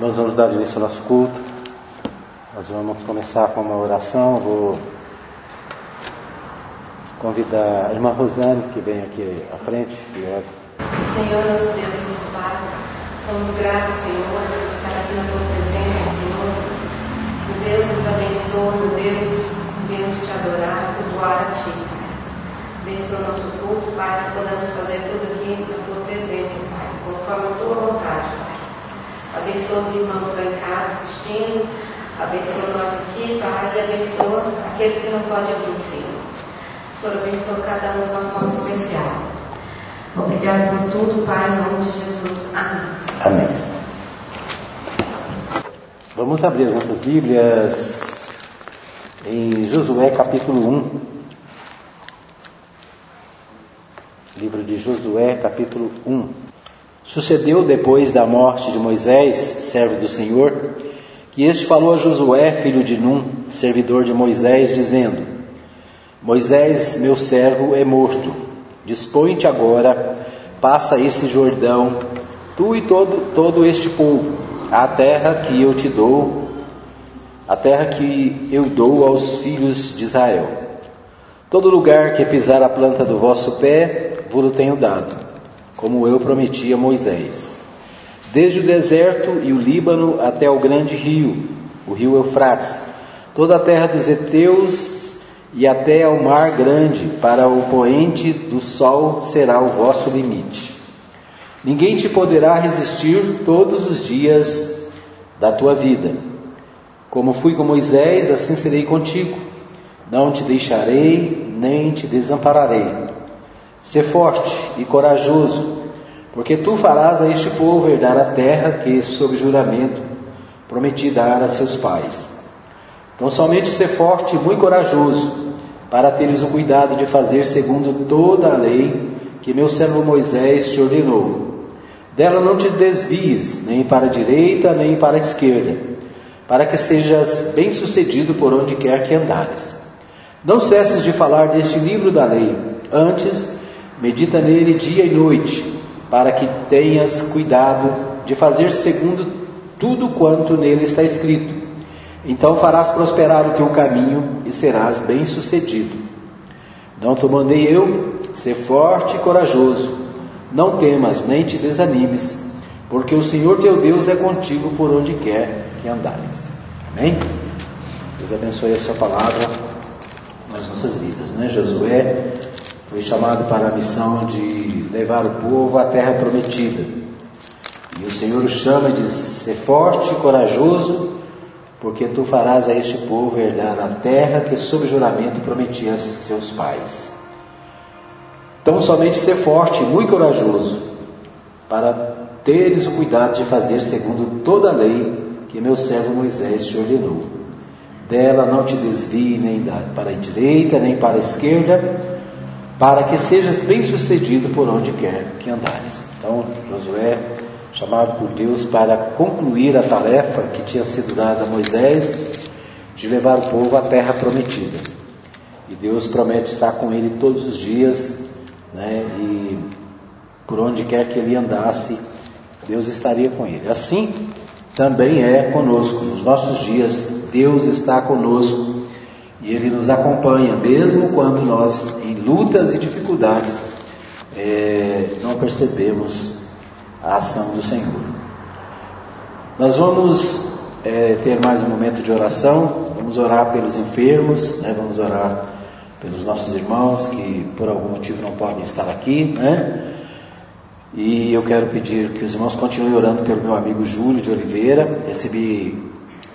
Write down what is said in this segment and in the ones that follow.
Nós vamos dar início ao nosso culto. Nós vamos começar com uma oração. Vou convidar a irmã Rosane, que vem aqui à frente. Senhor, nosso Deus nosso Pai, somos gratos, Senhor, por estar aqui na tua presença, Senhor. Que Deus nos abençoe, Deus, venhamos te adorar, cultuar a Ti. Abençoa o nosso culto, Pai, que podemos fazer tudo aqui na tua presença, Pai, conforme a tua vontade, Pai. Abençoa os irmãos que estão em casa assistindo, abençoa nós aqui, Pai, e abençoa aqueles que não podem vir, Senhor. Senhor abençoa cada um de uma forma especial. Obrigado por tudo, Pai, em nome de Jesus. Amém. Amém. Vamos abrir as nossas Bíblias em Josué capítulo 1. Livro de Josué capítulo 1. Sucedeu depois da morte de Moisés, servo do Senhor, que este falou a Josué, filho de Num, servidor de Moisés, dizendo: Moisés, meu servo, é morto. Dispõe-te agora, passa esse Jordão, tu e todo, todo este povo, a terra que eu te dou, a terra que eu dou aos filhos de Israel. Todo lugar que pisar a planta do vosso pé, vos tenho dado, como eu prometi a Moisés. Desde o deserto e o Líbano até o grande rio, o rio Eufrates, toda a terra dos heteus e até ao mar grande, para o poente do sol será o vosso limite. Ninguém te poderá resistir todos os dias da tua vida. Como fui com Moisés, assim serei contigo. Não te deixarei, nem te desampararei. Sê forte e corajoso, porque tu farás a este povo herdar a terra que, sob juramento, prometi dar a seus pais. Então, somente ser forte e muito corajoso, para teres o cuidado de fazer segundo toda a lei que meu servo Moisés te ordenou. Dela não te desvies, nem para a direita, nem para a esquerda, para que sejas bem-sucedido por onde quer que andares. Não cesses de falar deste livro da lei, antes, medita nele dia e noite, para que tenhas cuidado de fazer segundo tudo quanto nele está escrito. Então farás prosperar o teu caminho e serás bem-sucedido. Não te mandei eu, ser forte e corajoso. Não temas, nem te desanimes, porque o Senhor teu Deus é contigo por onde quer que andares. Amém? Deus abençoe a sua palavra nas nossas vidas, né? Josué foi chamado para a missão de levar o povo à terra prometida. E o Senhor o chama e diz: ser forte e corajoso, porque tu farás a este povo herdar a terra que, sob juramento, prometi a seus pais. Então, somente ser forte e muito corajoso, para teres o cuidado de fazer segundo toda a lei que meu servo Moisés te ordenou. Dela não te desvie nem para a direita, nem para a esquerda, para que sejas bem-sucedido por onde quer que andares. Então, Josué, chamado por Deus para concluir a tarefa que tinha sido dada a Moisés de levar o povo à terra prometida. E Deus promete estar com ele todos os dias, né? E por onde quer que ele andasse, Deus estaria com ele. Assim também é conosco. Nos nossos dias, Deus está conosco e Ele nos acompanha, mesmo quando nós, em lutas e dificuldades, é, não percebemos a ação do Senhor. Nós vamos é, ter mais um momento de oração, vamos orar pelos enfermos, né? vamos orar pelos nossos irmãos que por algum motivo não podem estar aqui, né? E eu quero pedir que os irmãos continuem orando pelo meu amigo Júlio de Oliveira. Recebi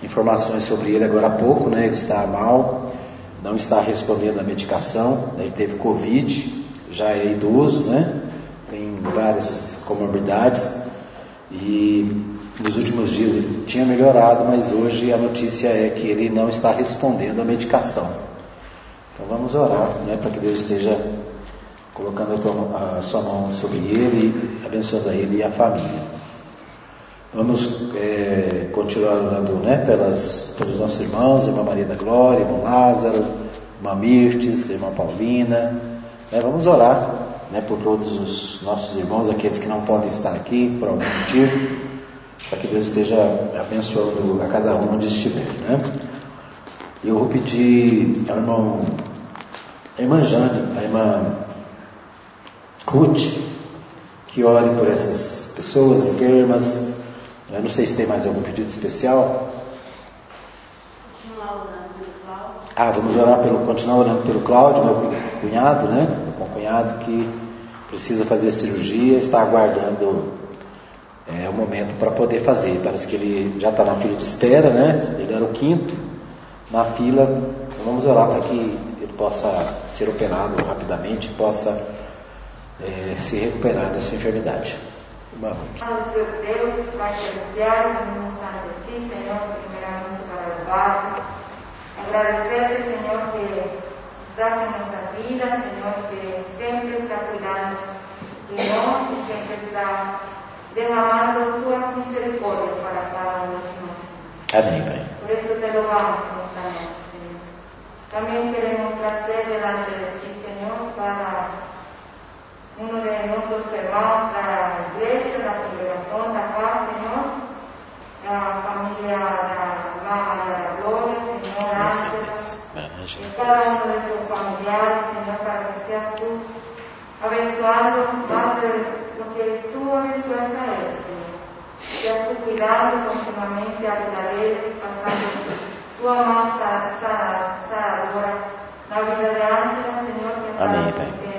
informações sobre ele agora há pouco, né? Ele está mal, não está respondendo à medicação, ele teve Covid, já é idoso, né? Tem várias comorbidades e nos últimos dias ele tinha melhorado, mas hoje a notícia é que ele não está respondendo à medicação. Então vamos orar, né? Para que Deus esteja colocando a, tua, a, sua mão sobre ele, abençoando ele e a família. Vamos é, continuar orando né, pelas, pelos nossos irmãos, irmã Maria da Glória, irmão Lázaro, irmã Mirtes, irmã Paulina. Né, vamos orar né, por todos os nossos irmãos, aqueles que não podem estar aqui por algum motivo. para que Deus esteja abençoando a cada um onde estiver. Né? Eu vou pedir ao irmão, a irmã Jane, a irmã Ruth, que ore por essas pessoas enfermas. Eu não sei se tem mais algum pedido especial. Ah, vamos orar pelo, continuar orando pelo Cláudio, meu cunhado, né? Meu cunhado que precisa fazer a cirurgia, está aguardando é, o momento para poder fazer. Parece que ele já está na fila de espera, né? Ele era o quinto na fila. Então vamos orar para que ele possa ser operado rapidamente, possa é, se recuperar da sua enfermidade. Deus, Pai Celestial, venimos ante Ti, Senhor, primeiramente para Agradecerte, Señor, que estás en nuestra vida, Señor, que siempre está cuidando de nosotros y siempre está derramando sus misericordias para cada uno de nosotros. Amén. Por eso te louvamos en esta noche, Señor. También queremos traer delante de ti, Señor, para uno de nuestros hermanos de la iglesia, la congregación de acá, Señor, la familia de la de la Gloria, Señor Ángel, y cada uno de sus familiares, Señor, para que seas tú abençoando de lo que tú abençoas a él, Señor. Seas tú cuidando continuamente a ellos, pasando tu mão sanadora na vida de Ángela, Señor, que está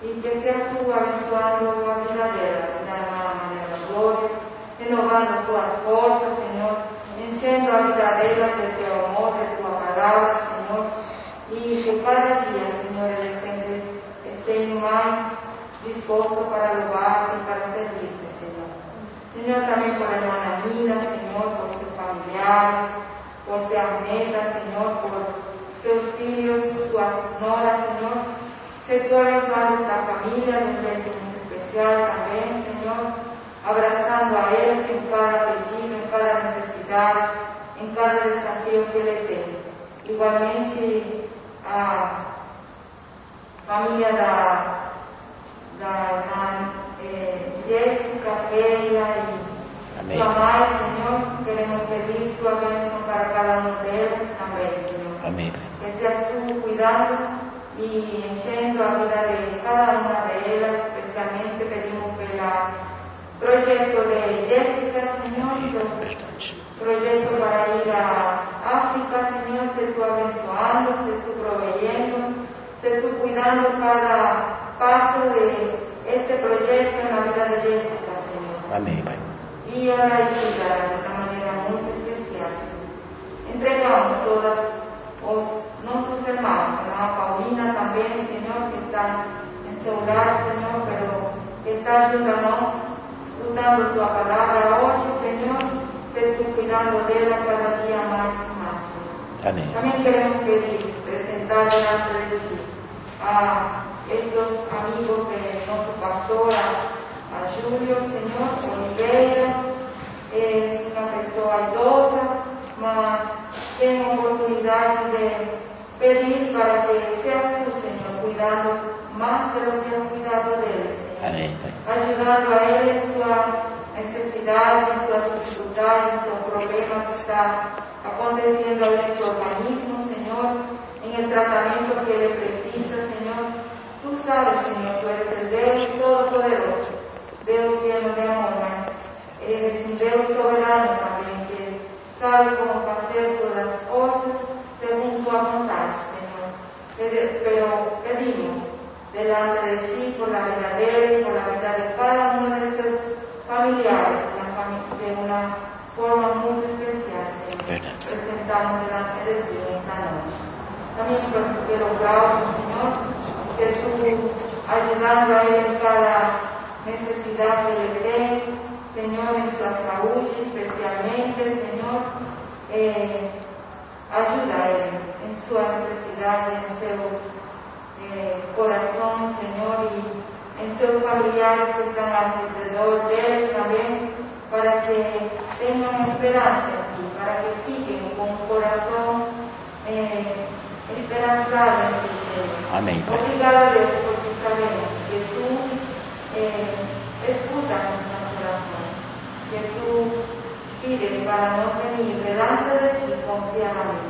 Seas tú abençoando a vida dela, a vida da Maria da Glória, renovando as tuas forças, Senhor, enchendo a vida dela de teu amor, de tua palavra, Senhor, e que cada dia, Senhor, ele sempre esteja mais disposto para louvar e para servir-te, Senhor. Senhor, também por a irmã Nina, Senhor, por seus familiares, por seus netas, Senhor, por seus filhos, suas noras, Senhor, Sé tú abrazar nuestra familia, nuestra intimidad especial también, Señor, abrazando a ellos en cada apellido, en cada necesidad, en cada desafío que le tengo. Igualmente, a família da, da, da eh, Jéssica, Keila e sua mãe, queremos pedir tua bênção para cada uma delas também, Senhor. Amém. Que seja tu cuidando y enchendo a vida de cada una de ellas, especialmente pedimos pelo proyecto de Jessica, Señor, proyecto para ir a África, Señor, se tú abençoando, se tú proveyendo, se tú cuidando cada paso de este proyecto en la vida de Jessica, Señor. Amén. Y a la ayuda de una manera muy especial, Señor. Entregamos todas os nossos irmãos, a irmã Paulina também, Senhor, que está em seu lar, Senhor, pero que está junto a nós, escutando Tua palavra hoje, Senhor, ser Tu cuidando dela cada dia mais e mais, Senhor. Amém. Também queremos pedir, apresentar diante de Ti a estes amigos de nosso pastor, a, a Júlio, Senhor, Oliveira, é uma pessoa idosa, mas tem a oportunidade de pedir para que seas tu, Senhor, cuidando más de lo que has cuidado deles, Senhor. Amém. Ajudando a ele em sua necessidade, em sua dificuldade, em seu problema que está acontecendo em seu organismo, Senhor, em el tratamento que ele precisa, Senhor. Tu sabes, Senhor, tu eres el Deus Todo-Poderoso, Deus lleno de amor, mas eres un Deus soberano também, que sabe como fazer todas as coisas según tu vontade, Señor. Pero pedimos delante de ti por la vida de él, por la vida de cada uno de sus familiares, de una forma muy especial, Señor. Presentamos delante de ti esta noche. También quiero orar, Señor, que tú ayudando a él en cada necesidad que le dé, Señor, en su salud especialmente, Señor. Eh, Ayuda a él en su necesidad y en su eh, corazón, Señor, y en sus familiares que están alrededor de él también, para que tengan esperanza en ti, para que fiquen con un corazón eh, esperanzado en ti, Señor. Amén. Obrigada, Dios, porque sabemos que tú eh, escuchas nuestras oraciones, que tú tu para nos venir delante de ti confiadamente.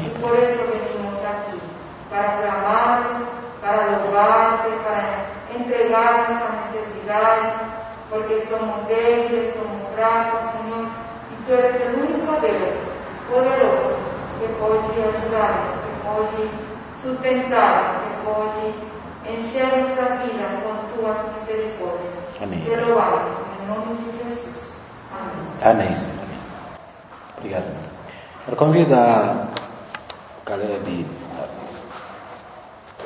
Y por eso venimos aquí, para clamarte, para louvarte, para entregar nuestras necesidades, porque somos débiles, somos fracos, Señor, y tú eres el único Deus poderoso que pode ajudar-nos, que pode sustentar, que pode encher nossa vida com tuas misericórdias. Amém. Te louvamos, em nome de Jesus. Amém. Senhor. Obrigado. Quero convidar Caleb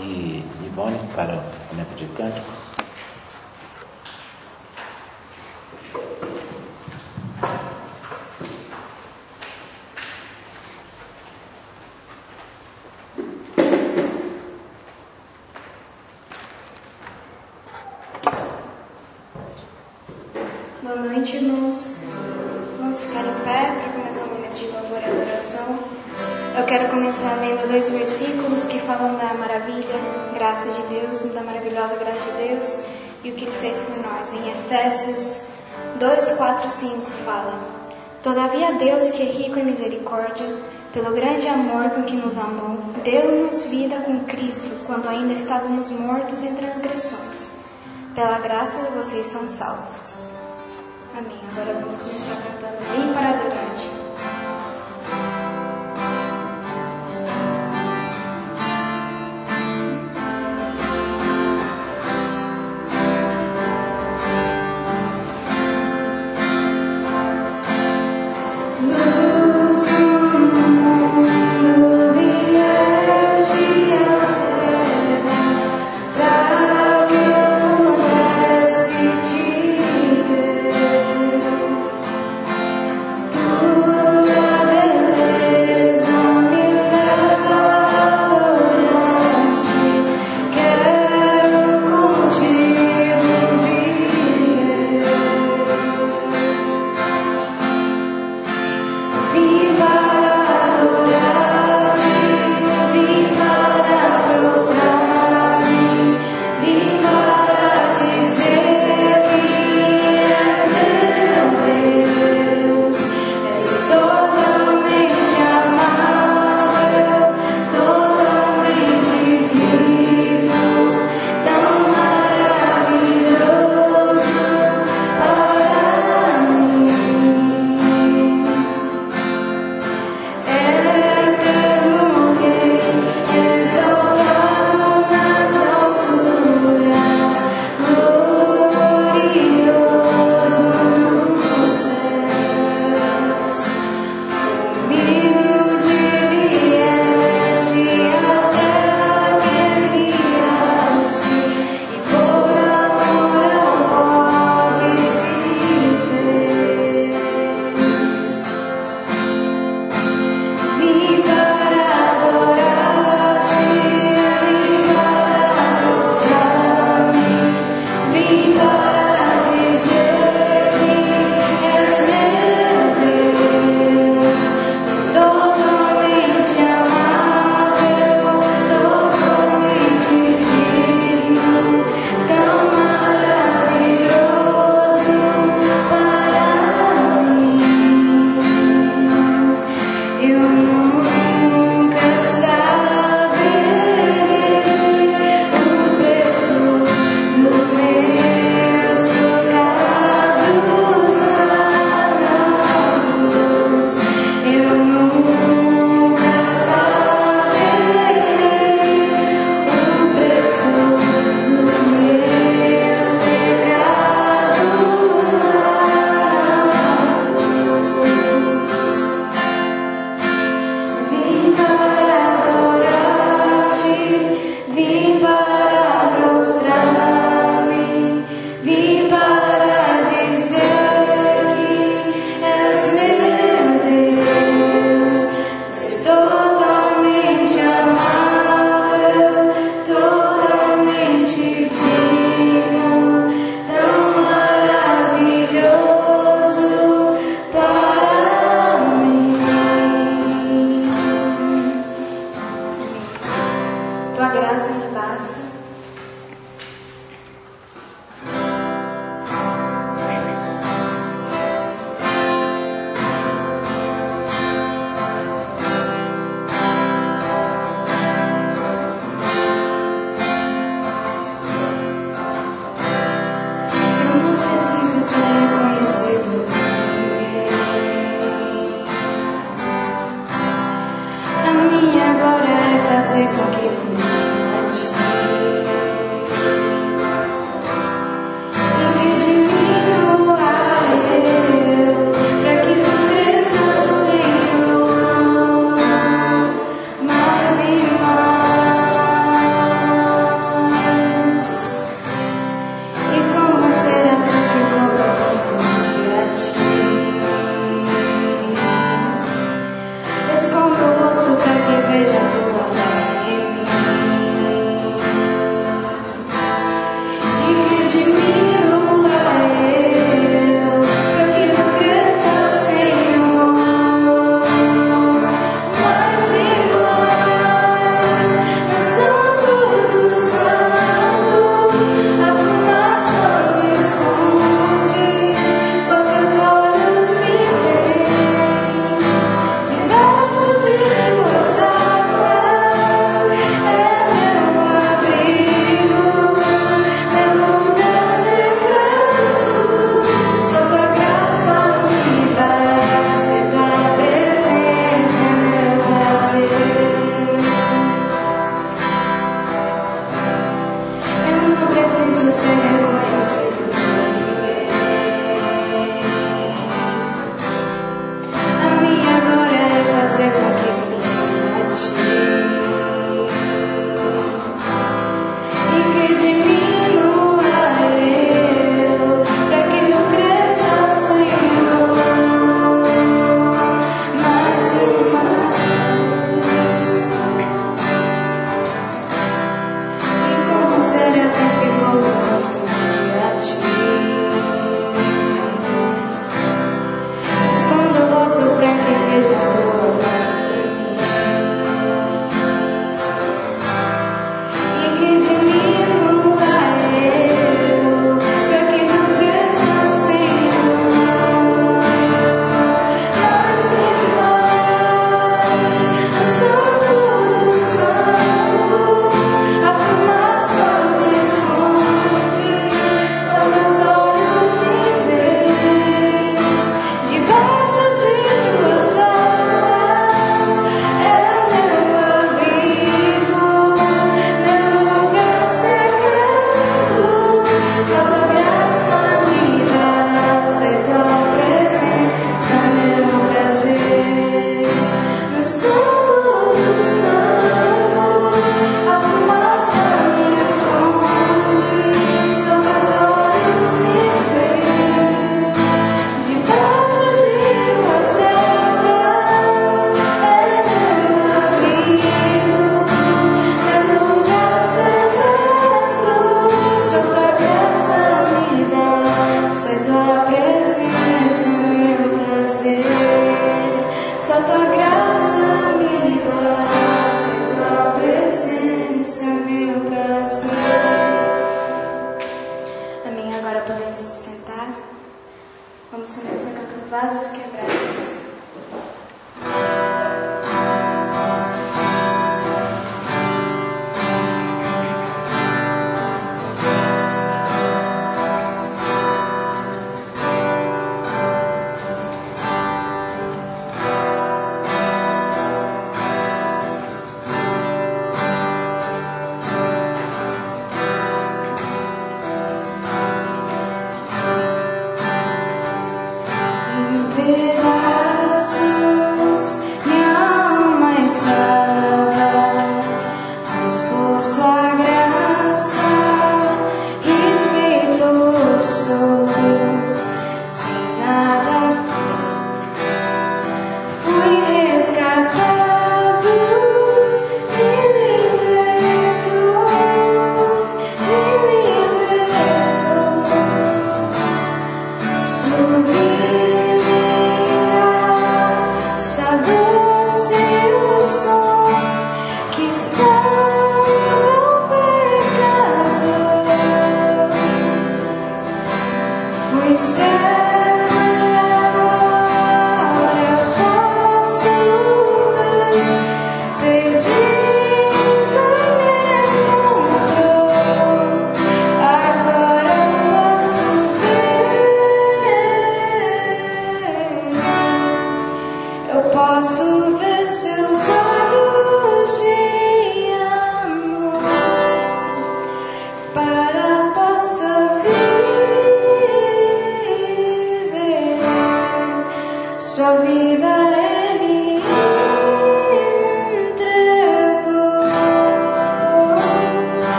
e Ivone para o momento de cânticos. Boa noite, irmãos. Quero começar lendo dois versículos que falam da maravilha, graça de Deus, da maravilhosa graça de Deus e o que Ele fez por nós. Em Efésios 2, 4, 5 fala: Todavia Deus, que é rico em misericórdia, pelo grande amor com que nos amou, deu-nos vida com Cristo, quando ainda estávamos mortos em transgressões. Pela graça vocês são salvos. Amém. Agora vamos começar cantando Vem para adorar-te.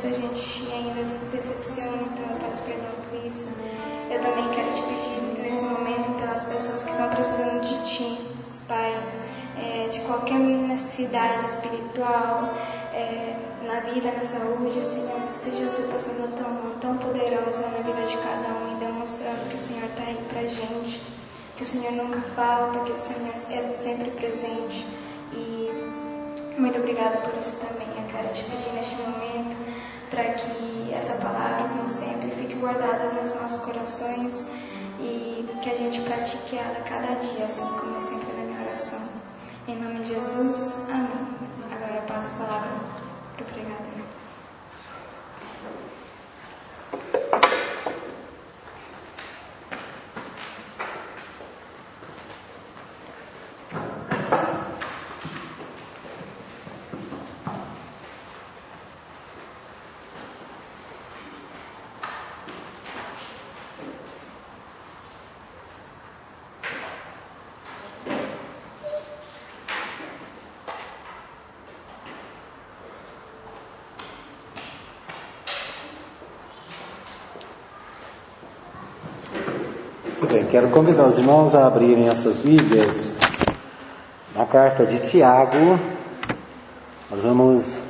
Dias, a gente ainda se decepciona, então eu peço perdão por isso. Eu também quero te pedir nesse momento pelas pessoas que estão precisando de Ti, Pai, é, de qualquer necessidade espiritual, é, na vida, na saúde, Senhor, seja Tu passando a tua mão tão poderosa na vida de cada um e demonstrando que o Senhor está aí pra gente que o Senhor nunca falta, que o Senhor é sempre presente. E muito obrigada por isso também. Eu quero te pedir neste momento para que essa palavra, como sempre, fique guardada nos nossos corações e que a gente pratique ela cada dia, assim como é sempre na minha oração. Em nome de Jesus, amém. Agora eu passo a palavra para o pregador. bem, quero convidar os irmãos a abrirem as suas Bíblias na carta de Tiago. Nós vamos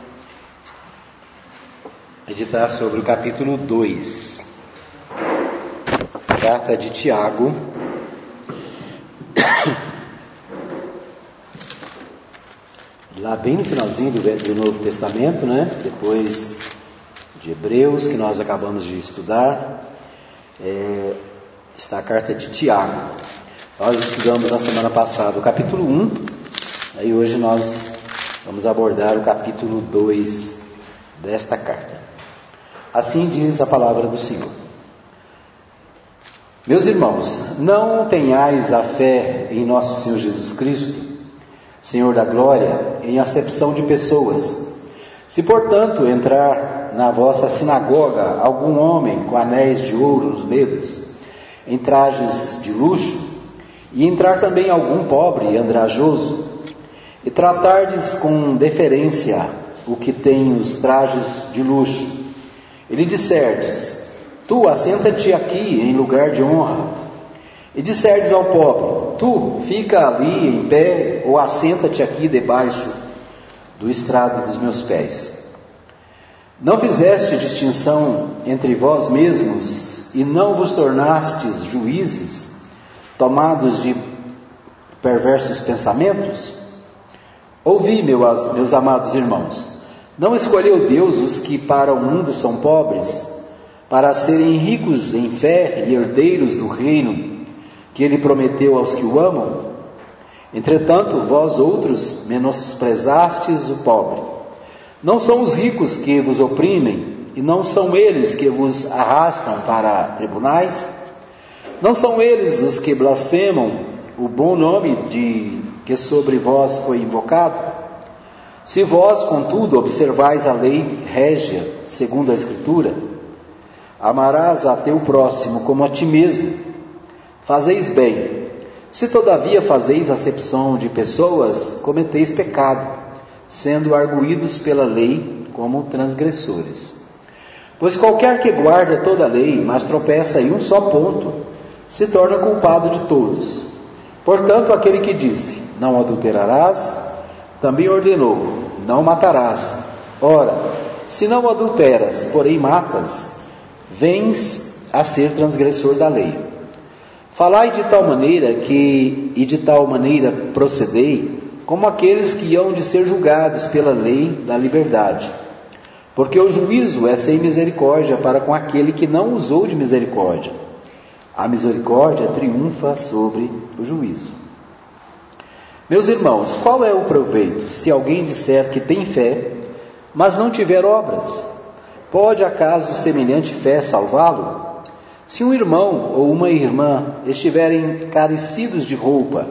meditar sobre o capítulo 2. Carta de Tiago. Lá bem no finalzinho do, do Novo Testamento, né? Depois de Hebreus, que nós acabamos de estudar. É, está a carta de Tiago. Nós estudamos na semana passada o capítulo 1, e hoje nós vamos abordar o capítulo 2 desta carta. Assim diz a palavra do Senhor. Meus irmãos, não tenhais a fé em nosso Senhor Jesus Cristo, Senhor da glória, em acepção de pessoas. Se, portanto, entrar na vossa sinagoga algum homem com anéis de ouro nos dedos, em trajes de luxo, e entrar também algum pobre e andrajoso, e tratardes com deferência o que tem os trajes de luxo, e lhe disserdes: Tu assenta-te aqui em lugar de honra, e disserdes ao pobre: Tu fica ali em pé, ou assenta-te aqui debaixo do estrado dos meus pés. Não fizeste distinção entre vós mesmos e não vos tornastes juízes, tomados de perversos pensamentos? Ouvi, meus, meus amados irmãos, não escolheu Deus os que para o mundo são pobres, para serem ricos em fé e herdeiros do reino que ele prometeu aos que o amam? Entretanto, vós outros menosprezastes o pobre. Não são os ricos que vos oprimem, e não são eles que vos arrastam para tribunais? Não são eles os que blasfemam o bom nome de que sobre vós foi invocado? Se vós, contudo, observais a lei régia, segundo a Escritura, amarás a teu próximo como a ti mesmo, fazeis bem. Se todavia fazeis acepção de pessoas, cometeis pecado, sendo arguídos pela lei como transgressores. Pois qualquer que guarda toda a lei, mas tropeça em um só ponto, se torna culpado de todos. Portanto, aquele que disse: Não adulterarás, também ordenou: Não matarás. Ora, se não adulteras, porém matas, vens a ser transgressor da lei. Falai de tal maneira que, e de tal maneira procedei, como aqueles que hão de ser julgados pela lei da liberdade. Porque o juízo é sem misericórdia para com aquele que não usou de misericórdia. A misericórdia triunfa sobre o juízo. Meus irmãos, qual é o proveito se alguém disser que tem fé, mas não tiver obras? Pode acaso semelhante fé salvá-lo? Se um irmão ou uma irmã estiverem carecidos de roupa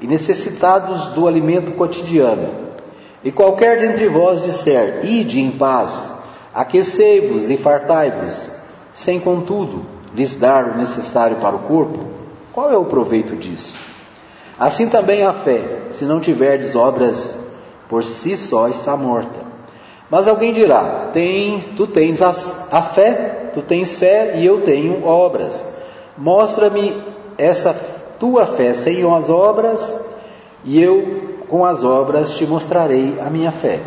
e necessitados do alimento cotidiano, e qualquer dentre vós disser, ide em paz, aquecei-vos e fartai-vos, sem contudo lhes dar o necessário para o corpo, qual é o proveito disso? Assim também a fé, se não tiverdes obras, por si só está morta. Mas alguém dirá: tens, tu tens a, a fé, tu tens fé e eu tenho obras. Mostra-me essa tua fé sem as obras, e eu com as obras te mostrarei a minha fé.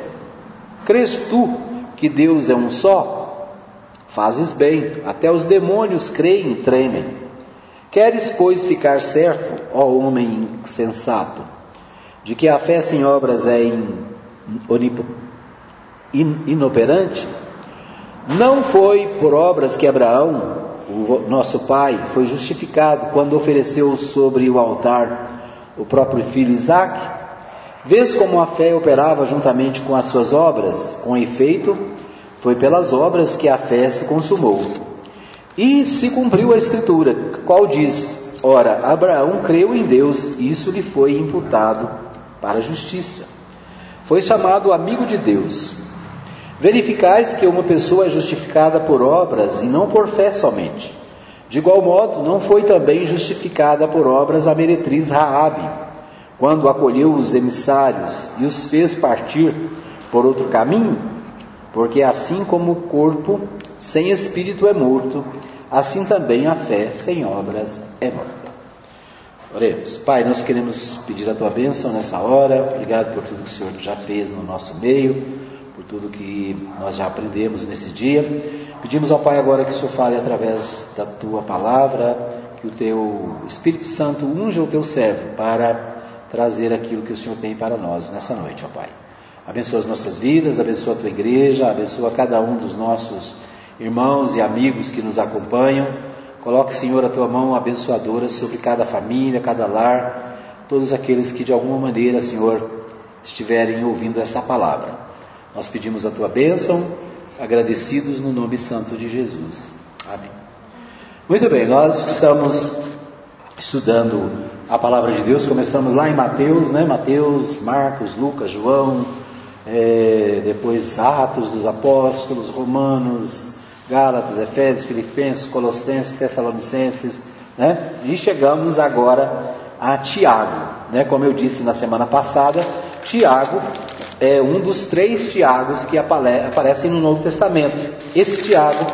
Crês tu que Deus é um só? Fazes bem, até os demônios creem e tremem. Queres, pois, ficar certo, ó homem sensato, de que a fé sem obras é in, in, inoperante? Não foi por obras que Abraão, o nosso pai, foi justificado quando ofereceu sobre o altar o próprio filho Isaque? Vês como a fé operava juntamente com as suas obras? Com efeito, foi pelas obras que a fé se consumou. E se cumpriu a Escritura, qual diz: Ora, Abraão creu em Deus, e isso lhe foi imputado para a justiça. Foi chamado amigo de Deus. Verificais que uma pessoa é justificada por obras e não por fé somente. De igual modo, não foi também justificada por obras a meretriz Raabe, quando acolheu os emissários e os fez partir por outro caminho, porque assim como o corpo sem espírito é morto, assim também a fé sem obras é morta. Oremos. Pai, nós queremos pedir a tua bênção nessa hora. Obrigado por tudo que o Senhor já fez no nosso meio por tudo que nós já aprendemos nesse dia. Pedimos ao Pai agora que o Senhor fale através da tua palavra, que o teu Espírito Santo unja o teu servo para trazer aquilo que o Senhor tem para nós nessa noite, ó Pai. Abençoa as nossas vidas, abençoa a tua igreja, abençoa cada um dos nossos irmãos e amigos que nos acompanham. Coloque, Senhor, a tua mão abençoadora sobre cada família, cada lar, todos aqueles que de alguma maneira, Senhor, estiverem ouvindo essa palavra. Nós pedimos a tua bênção, agradecidos no nome santo de Jesus. Amém. Muito bem, nós estamos estudando a palavra de Deus, começamos lá em Mateus, né? Mateus, Marcos, Lucas, João, é, depois Atos dos Apóstolos, Romanos, Gálatas, Efésios, Filipenses, Colossenses, Tessalonicenses, né? E chegamos agora a Tiago, né? Como eu disse na semana passada, Tiago é um dos três Tiagos que aparecem no Novo Testamento. Esse Tiago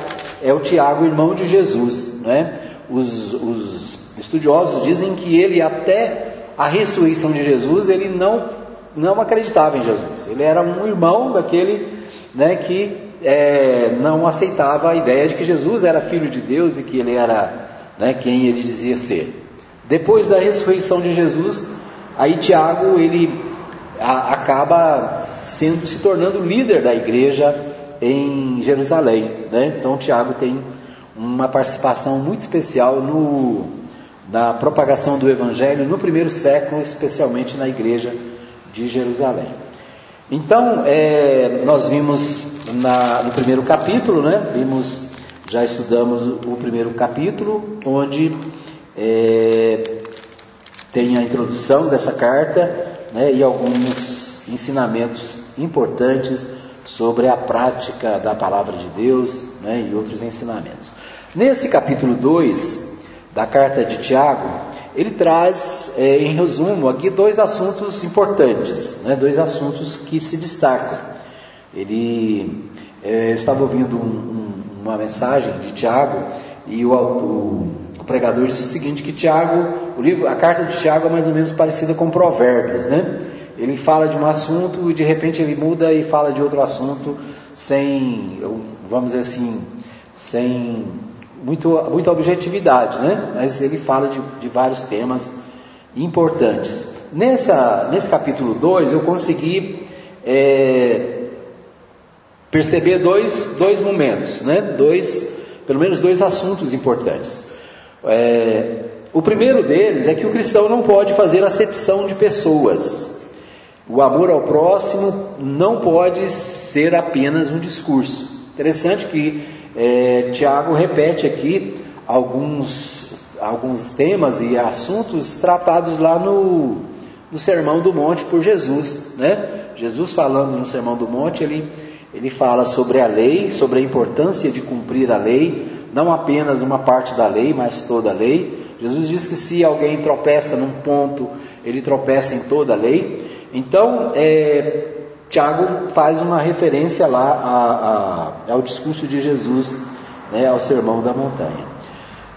é o Tiago, irmão de Jesus. Né? Os, os estudiosos dizem que ele, até a ressurreição de Jesus, ele não, não acreditava em Jesus. Ele era um irmão daquele né, que é, não aceitava a ideia de que Jesus era filho de Deus e que ele era né, quem ele dizia ser. Depois da ressurreição de Jesus, aí Tiago ele a, acaba sendo, se tornando líder da igreja em Jerusalém. Né? Então Tiago tem uma participação muito especial no, na propagação do Evangelho no primeiro século, especialmente na igreja de Jerusalém. Então, é, nós vimos na, no primeiro capítulo, né, vimos, já estudamos o primeiro capítulo, onde é, tem a introdução dessa carta, né, e alguns ensinamentos importantes sobre a prática da palavra de Deus né, e outros ensinamentos. Nesse capítulo 2 da carta de Tiago, ele traz, é, em resumo, aqui dois assuntos importantes, né, dois assuntos que se destacam. Ele é, estava ouvindo um, um, uma mensagem de Tiago e o, o, o, pregador disse o seguinte: que Tiago, o livro, a carta de Tiago é mais ou menos parecida com Provérbios, né? Ele fala de um assunto e de repente ele muda e fala de outro assunto sem, vamos dizer assim, sem muito, muita objetividade, né? Mas ele fala de, de vários temas importantes. Nessa, nesse capítulo 2 eu consegui é, perceber dois, dois momentos, né? dois, pelo menos dois assuntos importantes. É, o primeiro deles é que o cristão não pode fazer acepção de pessoas. O amor ao próximo não pode ser apenas um discurso. Interessante que é, Tiago repete aqui alguns, alguns temas e assuntos tratados lá no, no Sermão do Monte por Jesus. Né? Jesus falando no Sermão do Monte, ele, ele fala sobre a lei, sobre a importância de cumprir a lei, não apenas uma parte da lei, mas toda a lei. Jesus diz que se alguém tropeça num ponto, ele tropeça em toda a lei. Então, é, Tiago faz uma referência lá a, a, ao discurso de Jesus, né, ao sermão da montanha.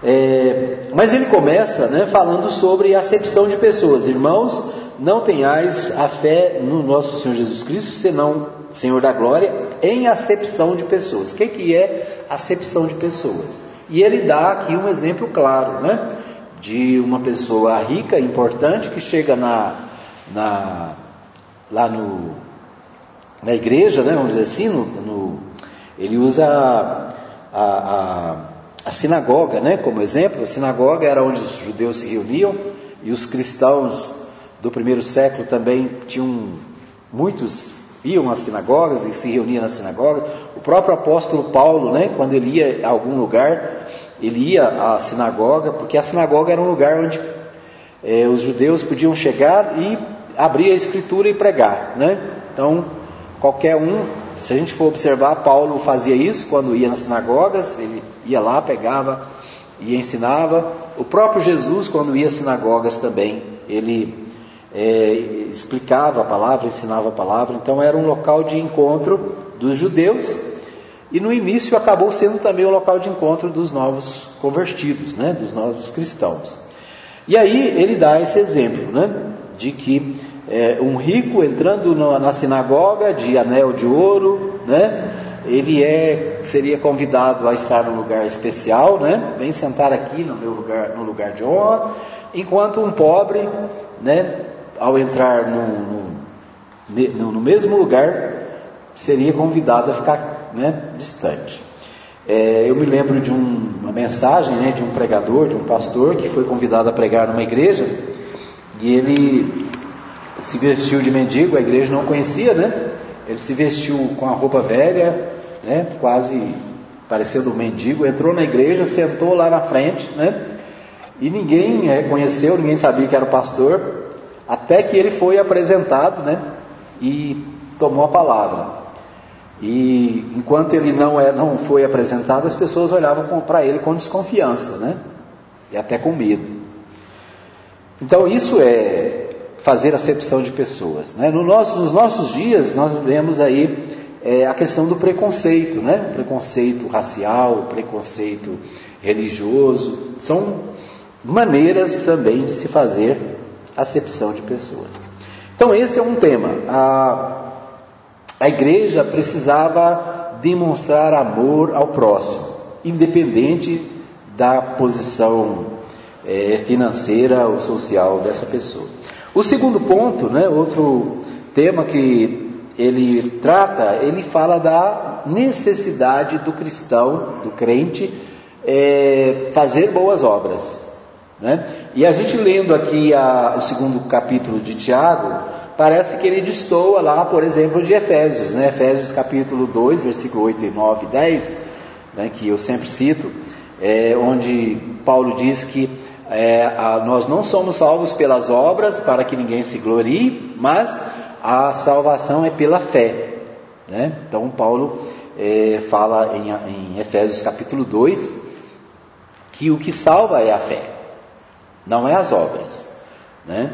É, mas ele começa né, falando sobre acepção de pessoas. Irmãos, não tenhais a fé no nosso Senhor Jesus Cristo, senão Senhor da glória, em acepção de pessoas. O que, que é acepção de pessoas? E ele dá aqui um exemplo claro, né? de uma pessoa rica, importante, que chega na, na lá no, na igreja, né, vamos dizer assim, no, no ele usa a, a, a, sinagoga né, como exemplo. A sinagoga era onde os judeus se reuniam e os cristãos do primeiro século também tinham muitos iam às sinagogas e se reuniam nas sinagogas. O próprio apóstolo Paulo, né, quando ele ia a algum lugar, ele ia à sinagoga, porque a sinagoga era um lugar onde é, os judeus podiam chegar e abrir a escritura e pregar, né? Então, qualquer um, se a gente for observar, Paulo fazia isso quando ia nas sinagogas, ele ia lá, pegava e ensinava. O próprio Jesus, quando ia às sinagogas também, ele é, explicava a palavra, ensinava a palavra, então era um local de encontro dos judeus e no início acabou sendo também o local de encontro dos novos convertidos, né, dos novos cristãos. E aí ele dá esse exemplo, né, de que é, um rico entrando na, na, sinagoga de anel de ouro, né, ele é, seria convidado a estar num lugar especial, né, vem sentar aqui no meu lugar, no lugar de honra, enquanto um pobre, né, ao entrar no, no, no mesmo lugar, seria convidado a ficar né, distante. É, eu me lembro de um, uma mensagem né, de um pregador, de um pastor, que foi convidado a pregar numa igreja, e ele se vestiu de mendigo, a igreja não conhecia, né? Ele se vestiu com a roupa velha, né, quase parecendo um mendigo, entrou na igreja, sentou lá na frente, né? E ninguém reconheceu, ninguém sabia que era o pastor. Até que ele foi apresentado, né? E tomou a palavra. E enquanto ele não, é, não foi apresentado, as pessoas olhavam para ele com desconfiança, né? E até com medo. Então isso é fazer acepção de pessoas. Né? No nosso, nos nossos dias nós vemos aí é, a questão do preconceito, né? preconceito racial, preconceito religioso, são maneiras também de se fazer acepção de pessoas. Então, esse é um tema. A, a igreja precisava demonstrar amor ao próximo, independente da posição é, financeira ou social dessa pessoa. O segundo ponto, né, outro tema que ele trata, ele fala da necessidade do cristão, do crente, é, fazer boas obras. Né? E a gente lendo aqui a, o segundo capítulo de Tiago, parece que ele destoa lá, por exemplo, de Efésios, né? Efésios capítulo 2, versículo 8 e 9 e 10, né? que eu sempre cito, é, onde Paulo diz que é, a, nós não somos salvos pelas obras para que ninguém se glorie, mas a salvação é pela fé. Né? Então Paulo é, fala em, em Efésios capítulo 2 que o que salva é a fé não é as obras. Né?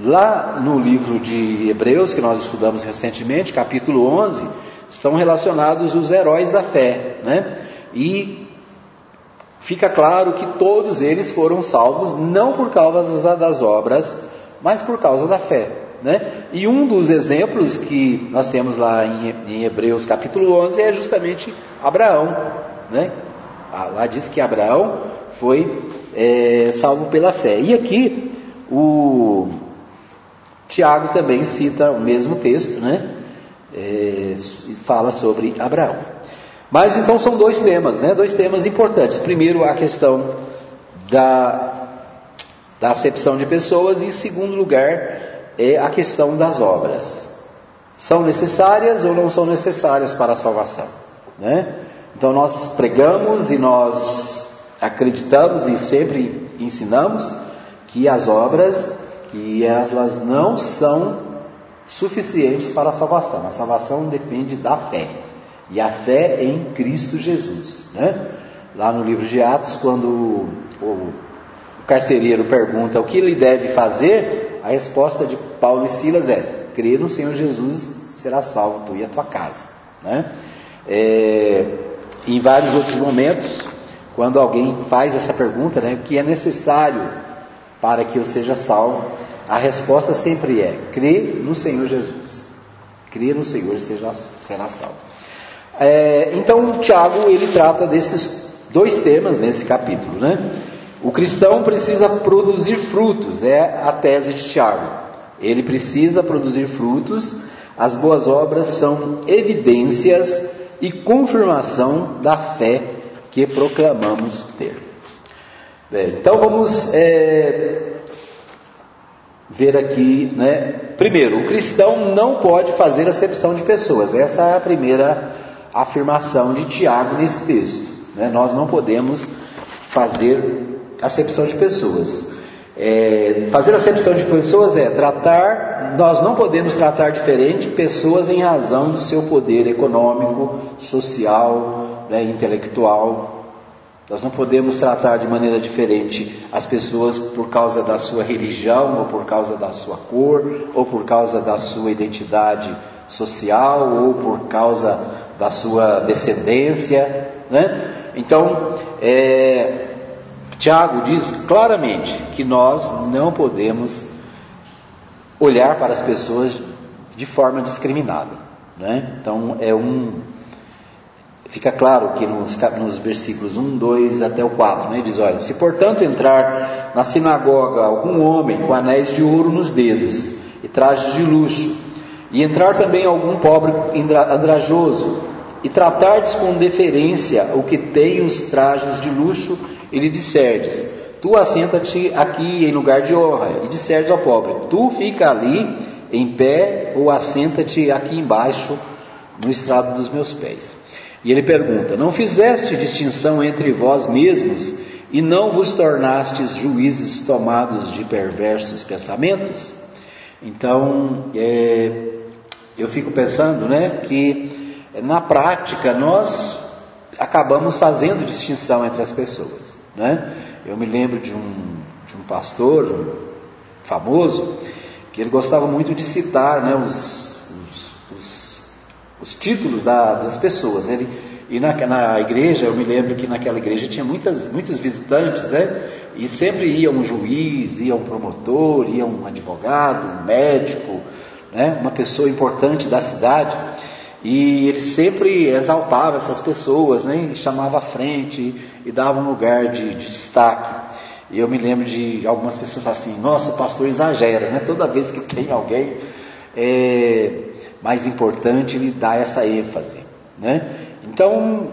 Lá no livro de Hebreus, que nós estudamos recentemente, capítulo 11, estão relacionados os heróis da fé. Né? E fica claro que todos eles foram salvos não por causa das obras, mas por causa da fé. Né? E um dos exemplos que nós temos lá em, Hebreus capítulo 11 é justamente Abraão. Né? Ah, lá diz que Abraão foi é, salvo pela fé. E aqui o Tiago também cita o mesmo texto, né? É, fala sobre Abraão. Mas então são dois temas, né? Dois temas importantes. Primeiro a questão da, da acepção de pessoas e em segundo lugar é a questão das obras. São necessárias ou não são necessárias para a salvação, né? Então nós pregamos e nós acreditamos e sempre ensinamos que as obras que elas não são suficientes para a salvação. A salvação depende da fé. E a fé em Cristo Jesus. Né? Lá no livro de Atos, quando o, o carcereiro pergunta o que ele deve fazer, a resposta de Paulo e Silas é: crer no Senhor Jesus, será salvo tu e a tua casa. Né? É, em vários outros momentos, quando alguém faz essa pergunta, né, o que é necessário para que eu seja salvo, a resposta sempre é: crê no Senhor Jesus. Crê no Senhor e seja, será salvo. É, então, Tiago ele trata desses dois temas nesse capítulo, né? O cristão precisa produzir frutos, é a tese de Tiago. Ele precisa produzir frutos, as boas obras são evidências e confirmação da fé que proclamamos ter. Bem, então vamos é, ver aqui, né? Primeiro, o cristão não pode fazer acepção de pessoas. Essa é a primeira afirmação de Tiago nesse texto. Né? Nós não podemos fazer acepção de pessoas. É, fazer acepção de pessoas é tratar, nós não podemos tratar diferente pessoas em razão do seu poder econômico, social, né, intelectual, nós não podemos tratar de maneira diferente as pessoas por causa da sua religião, ou por causa da sua cor, ou por causa da sua identidade social, ou por causa da sua descendência. Né? Então, é, Tiago diz claramente que nós não podemos olhar para as pessoas de forma discriminada. Né? Então, é um Fica claro que nos, nos, versículos 1, 2 até o 4, né, diz: Olha, se portanto entrar na sinagoga algum homem com anéis de ouro nos dedos e trajes de luxo, e entrar também algum pobre andrajoso, e tratardes com deferência o que tem os trajes de luxo, e lhe disserdes: Tu assenta-te aqui em lugar de honra, e disserdes ao pobre: Tu fica ali em pé, ou assenta-te aqui embaixo no estrado dos meus pés. E ele pergunta: Não fizeste distinção entre vós mesmos e não vos tornastes juízes tomados de perversos pensamentos? Então, é, eu fico pensando né, que na prática nós acabamos fazendo distinção entre as pessoas. Né? Eu me lembro de um, de um pastor um famoso que ele gostava muito de citar né, os os títulos da, das pessoas. Ele, e na, na, igreja, eu me lembro que naquela igreja tinha muitas, muitos visitantes, né? E sempre ia um juiz, ia um promotor, ia um advogado, um médico, né? uma pessoa importante da cidade. E ele sempre exaltava essas pessoas, né? Chamava à frente e dava um lugar de, de destaque. E eu me lembro de algumas pessoas assim, nossa, o pastor exagera, né? Toda vez que tem alguém é, mais importante ele dá essa ênfase, né? Então,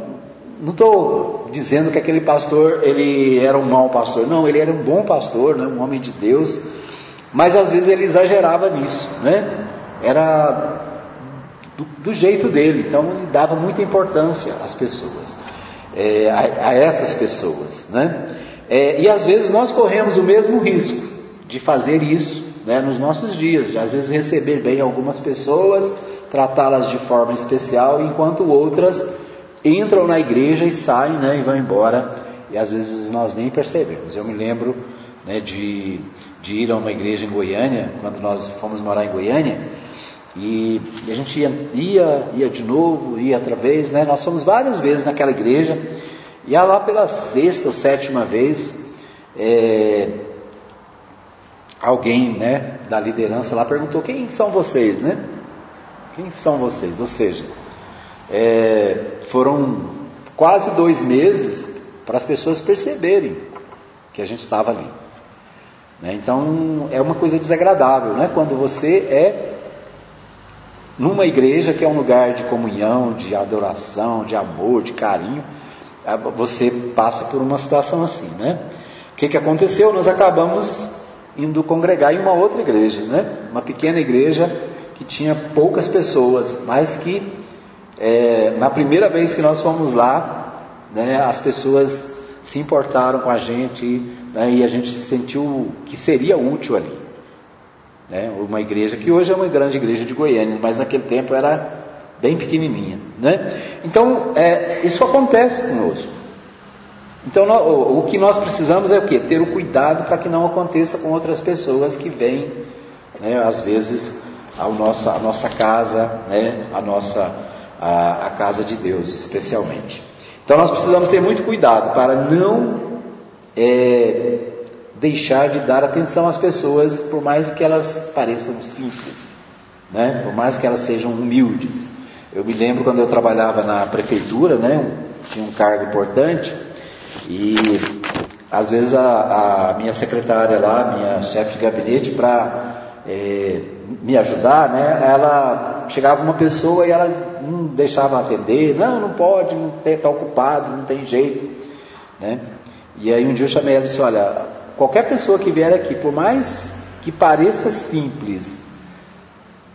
não estou dizendo que aquele pastor ele era um mau pastor, não, ele era um bom pastor, né? um homem de Deus, mas às vezes ele exagerava nisso, né? Era do, do jeito dele, então ele dava muita importância às pessoas, é, a, a, essas pessoas, né? É, e às vezes nós corremos o mesmo risco de fazer isso né, nos nossos dias, de às vezes receber bem algumas pessoas, tratá-las de forma especial, enquanto outras entram na igreja e saem né, e vão embora, e às vezes nós nem percebemos. Eu me lembro né, de, de ir a uma igreja em Goiânia, quando nós fomos morar em Goiânia, e a gente ia, ia, ia de novo, ia outra vez, né? Nós fomos várias vezes naquela igreja, e lá pela sexta ou sétima vez, é, alguém né, da liderança lá perguntou: quem são vocês, né? Quem são vocês? Ou seja, é, foram quase dois meses para as pessoas perceberem que a gente estava ali. Né? Então é uma coisa desagradável, né? Quando você é numa igreja que é um lugar de comunhão, de adoração, de amor, de carinho, você passa por uma situação assim, né? O que, que aconteceu? Nós acabamos indo congregar em uma outra igreja, né? uma pequena igreja que tinha poucas pessoas, mas que é, na primeira vez que nós fomos lá, né, as pessoas se importaram com a gente né, e a gente sentiu que seria útil ali. Né? Uma igreja que hoje é uma grande igreja de Goiânia, mas naquele tempo era bem pequenininha. Né? Então, é, isso acontece conosco. Então, o que nós precisamos é o quê? Ter o cuidado para que não aconteça com outras pessoas que vêm, né, às vezes, ao nossa, nossa casa, né, a nossa a, a casa de Deus, especialmente. Então, nós precisamos ter muito cuidado para não é, deixar de dar atenção às pessoas, por mais que elas pareçam simples, né, por mais que elas sejam humildes. Eu me lembro quando eu trabalhava na prefeitura, né, tinha um cargo importante. E às vezes a, a minha secretária lá, minha chefe de gabinete, para é, me ajudar, né? Ela chegava uma pessoa e ela não deixava atender, não, não pode, não está ocupado, não tem jeito, né? E aí um dia eu chamei ela e disse, olha, qualquer pessoa que vier aqui, por mais que pareça simples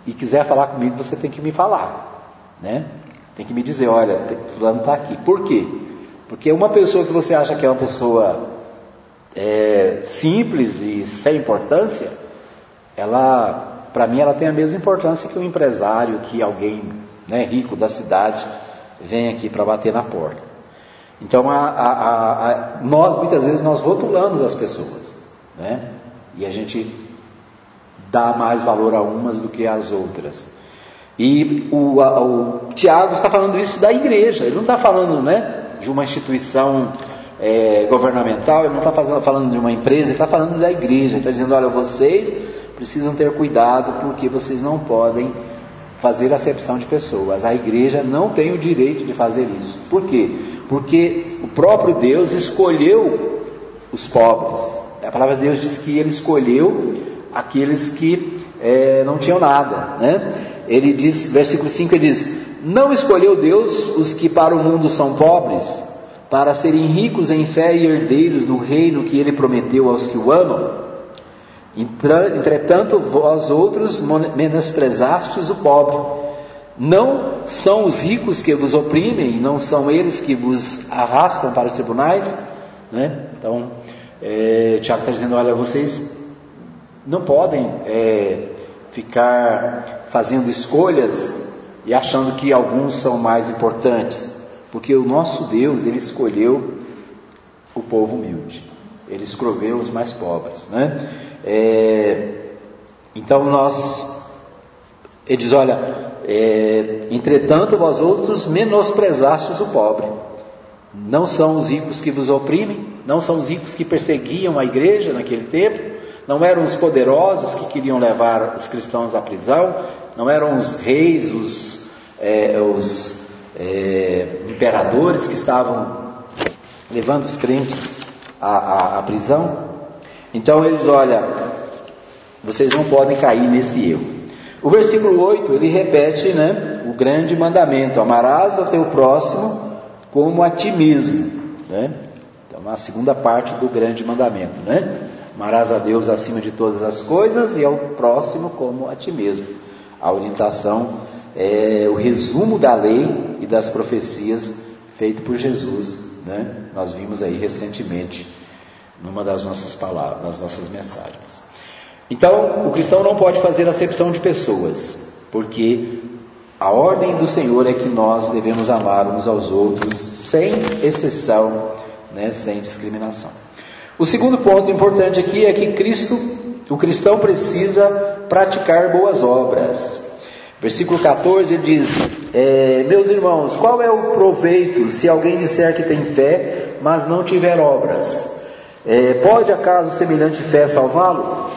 e quiser falar comigo, você tem que me falar, né? Tem que me dizer, olha, fulano está aqui. Por quê? Porque uma pessoa que você acha que é uma pessoa é, simples e sem importância, ela, para mim, ela tem a mesma importância que um empresário, que alguém né, rico da cidade vem aqui para bater na porta. Então, a, a, a, nós muitas vezes nós rotulamos as pessoas, né? E a gente dá mais valor a umas do que às outras. E o, o Tiago está falando isso da igreja. Ele não está falando, né, de uma instituição é, governamental. Ele não está falando de uma empresa. Ele está falando da igreja. Ele está dizendo, olha, vocês precisam ter cuidado porque vocês não podem fazer acepção de pessoas. A igreja não tem o direito de fazer isso. Por quê? Porque o próprio Deus escolheu os pobres. A palavra de Deus diz que ele escolheu aqueles que é, não tinham nada. Né? Ele diz, versículo 5, ele diz: Não escolheu Deus os que para o mundo são pobres, para serem ricos em fé e herdeiros do reino que ele prometeu aos que o amam? Entretanto, vós outros menosprezastes o pobre. Não são os ricos que vos oprimem, não são eles que vos arrastam para os tribunais. Né? Então, é, Tiago está dizendo: olha, vocês não podem é, ficar fazendo escolhas e achando que alguns são mais importantes, porque o nosso Deus, ele escolheu o povo humilde, ele escolheu os mais pobres. Né? É, então nós, ele diz: olha, é, entretanto vós outros menosprezastes o pobre. Não são os ricos que vos oprimem, não são os ricos que perseguiam a igreja naquele tempo, não eram os poderosos que queriam levar os cristãos à prisão, não eram os reis, os, é, os é, imperadores que estavam levando os crentes à, à, à prisão. Então eles, olha, vocês não podem cair nesse erro. O versículo 8, ele repete né, o grande mandamento: amarás a teu próximo como a ti mesmo. Né? Então, a segunda parte do grande mandamento. Né? Amarás a Deus acima de todas as coisas e ao próximo como a ti mesmo. A orientação é o resumo da lei e das profecias feito por Jesus. Né? Nós vimos aí recentemente numa das nossas palavras, das nossas mensagens. Então, o cristão não pode fazer acepção de pessoas, porque a ordem do Senhor é que nós devemos amar uns aos outros sem exceção, né, sem discriminação. O segundo ponto importante aqui é que Cristo, o cristão precisa praticar boas obras. Versículo 14 ele diz: é, Meus irmãos, qual é o proveito se alguém disser que tem fé, mas não tiver obras? É, pode acaso semelhante fé salvá-lo?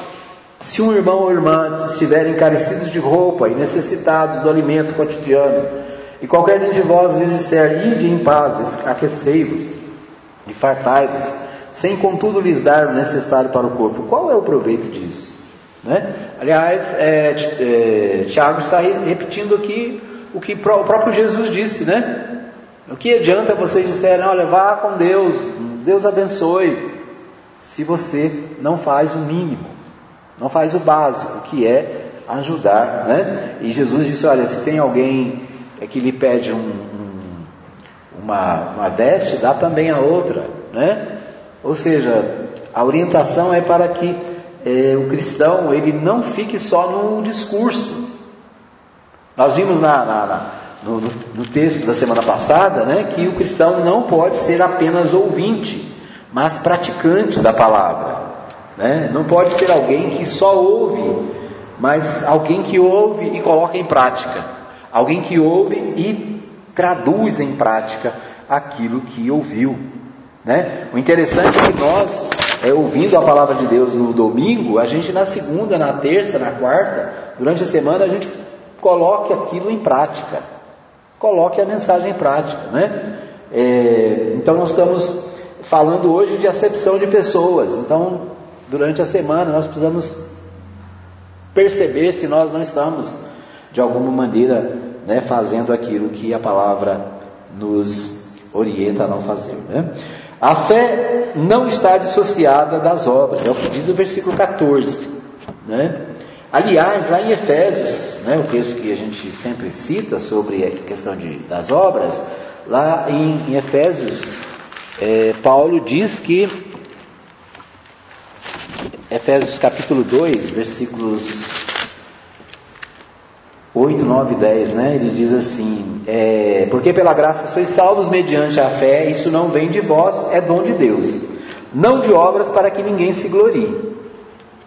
Se um irmão ou irmã estiverem carecidos de roupa e necessitados do alimento cotidiano, e qualquer um de vós lhes disser, ide em paz, aquecei-vos e fartai-vos, sem contudo lhes dar o necessário para o corpo, qual é o proveito disso? Né? Aliás, é, é, Tiago está repetindo aqui o que o próprio Jesus disse, né? O que adianta vocês disserem, olha, vá com Deus, Deus abençoe, se você não faz o mínimo, não faz o básico, que é ajudar. Né? E Jesus disse: Olha, se tem alguém que lhe pede um, um, uma, uma veste, dá também a outra. Né? Ou seja, a orientação é para que é, o cristão ele não fique só no discurso. Nós vimos na, na, na no, no, texto da semana passada né, que o cristão não pode ser apenas ouvinte mas praticante da palavra. Né? Não pode ser alguém que só ouve, mas alguém que ouve e coloca em prática. Alguém que ouve e traduz em prática aquilo que ouviu. Né? O interessante é que nós, é, ouvindo a palavra de Deus no domingo, a gente na segunda, na terça, na quarta, durante a semana, a gente coloque aquilo em prática. Coloque a mensagem em prática. Né? É, então nós estamos falando hoje de acepção de pessoas. Então, durante a semana, nós precisamos perceber se nós não estamos, de alguma maneira, né, fazendo aquilo que a palavra nos orienta a não fazer. Né? A fé não está dissociada das obras, é o que diz o versículo 14. Né? Aliás, lá em Efésios, né, o texto que a gente sempre cita sobre a questão de, das obras, lá em, em Efésios, é, Paulo diz que, Efésios capítulo 2, versículos 8, 9 e 10, né? Ele diz assim: é, Porque pela graça sois salvos mediante a fé, isso não vem de vós, é dom de Deus, não de obras para que ninguém se glorie.